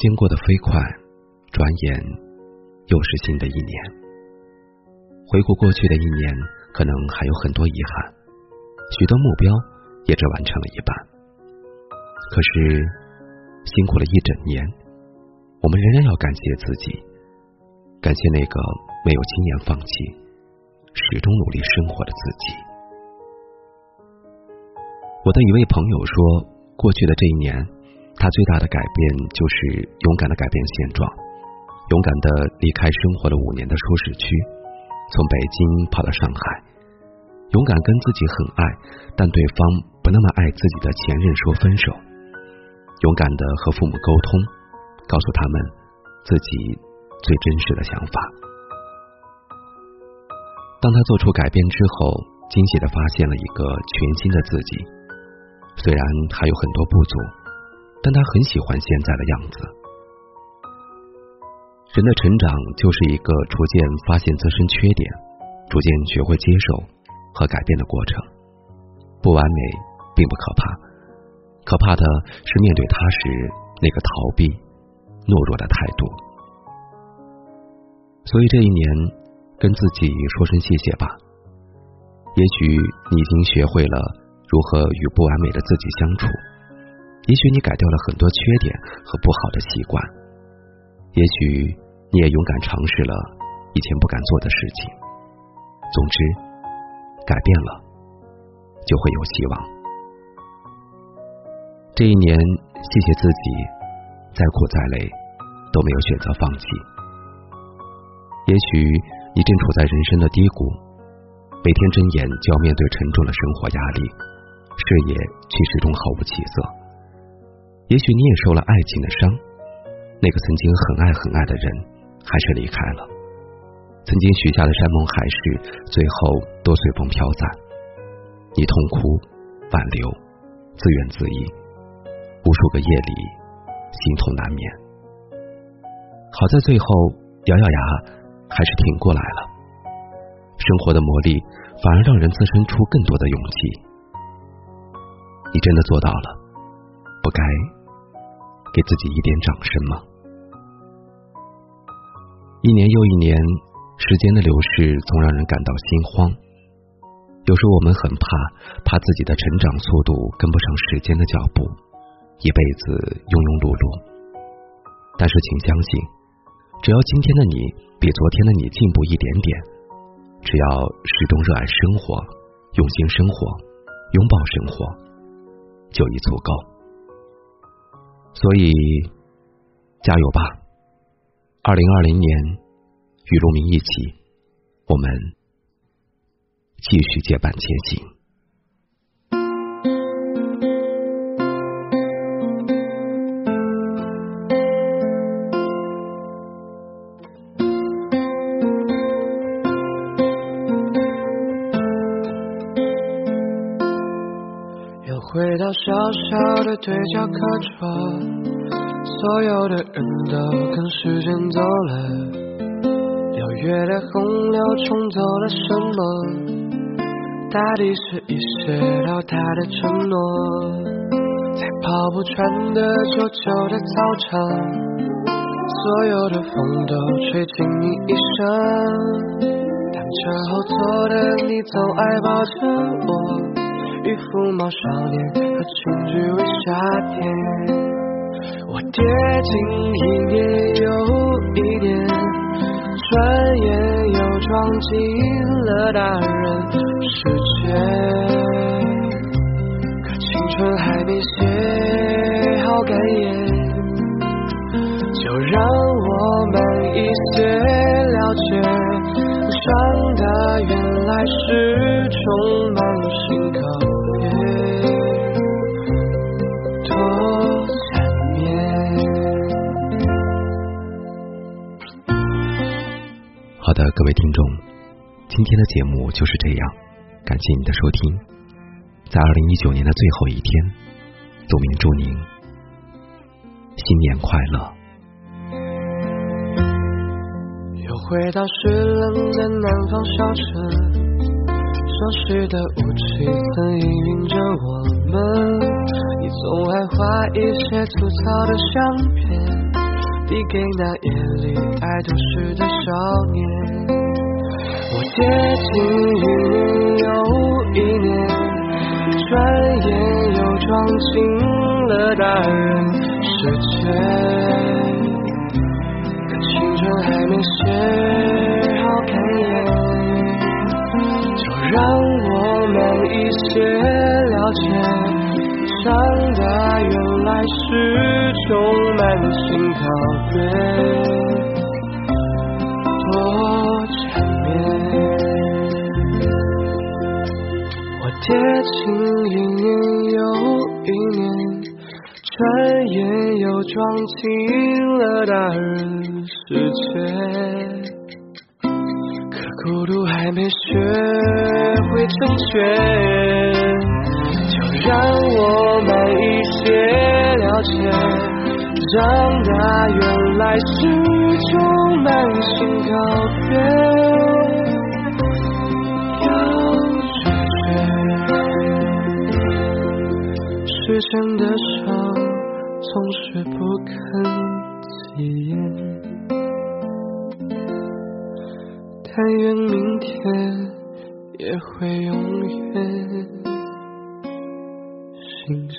间过得飞快，转眼又是新的一年。回顾过去的一年，可能还有很多遗憾，许多目标也只完成了一半。可是辛苦了一整年，我们仍然要感谢自己，感谢那个没有轻言放弃、始终努力生活的自己。我的一位朋友说，过去的这一年。他最大的改变就是勇敢的改变现状，勇敢的离开生活了五年的舒适区，从北京跑到上海，勇敢跟自己很爱但对方不那么爱自己的前任说分手，勇敢的和父母沟通，告诉他们自己最真实的想法。当他做出改变之后，惊喜的发现了一个全新的自己，虽然还有很多不足。但他很喜欢现在的样子。人的成长就是一个逐渐发现自身缺点，逐渐学会接受和改变的过程。不完美并不可怕，可怕的是面对他时那个逃避、懦弱的态度。所以这一年，跟自己说声谢谢吧。也许你已经学会了如何与不完美的自己相处。也许你改掉了很多缺点和不好的习惯，也许你也勇敢尝试了以前不敢做的事情。总之，改变了就会有希望。这一年，谢谢自己，再苦再累都没有选择放弃。也许你正处在人生的低谷，每天睁眼就要面对沉重的生活压力，事业却始终毫无起色。也许你也受了爱情的伤，那个曾经很爱很爱的人还是离开了，曾经许下的山盟海誓最后都随风飘散，你痛哭挽留，自怨自艾，无数个夜里心痛难眠。好在最后咬咬牙还是挺过来了，生活的磨砺反而让人滋生出更多的勇气。你真的做到了，不该。给自己一点掌声吗？一年又一年，时间的流逝总让人感到心慌。有时我们很怕，怕自己的成长速度跟不上时间的脚步，一辈子庸庸碌碌。但是，请相信，只要今天的你比昨天的你进步一点点，只要始终热爱生活，用心生活，拥抱生活，就已足够。所以，加油吧！二零二零年，与陆明一起，我们继续结伴前行。回到小小的对角课桌，所有的人都跟时间走了。六月的洪流冲走了什么？大地是一些倒塌的承诺，在跑步穿的旧旧的操场，所有的风都吹进你衣裳。单车后座的你总爱抱着我。与福毛少年和情侣为夏天，我跌进一年又一年，转眼又撞进了大人世界。可青春还没写好感言，就让我慢一些了解，伤的原来是充满心口。的，各位听众，今天的节目就是这样，感谢你的收听。在二零一九年的最后一天，杜明祝您新年快乐。又回到湿冷的南方小城，熟悉的雾气曾氤氲着我们，你总爱画一些粗糙的相片。递给那夜里爱都市的少年。我接近一年又一年，转眼又撞进了大人世界。可青春还没写好开颜，就让我慢一些了解。长大原来是充满心告别，多缠绵。我跌进一年又一年，转眼又撞进了大人世界。可孤独还没学会成全。就让我慢一些了解，长大原来是种满心告别，要拒绝，时间的手总是不肯起眼，但愿明天也会永远。新鲜。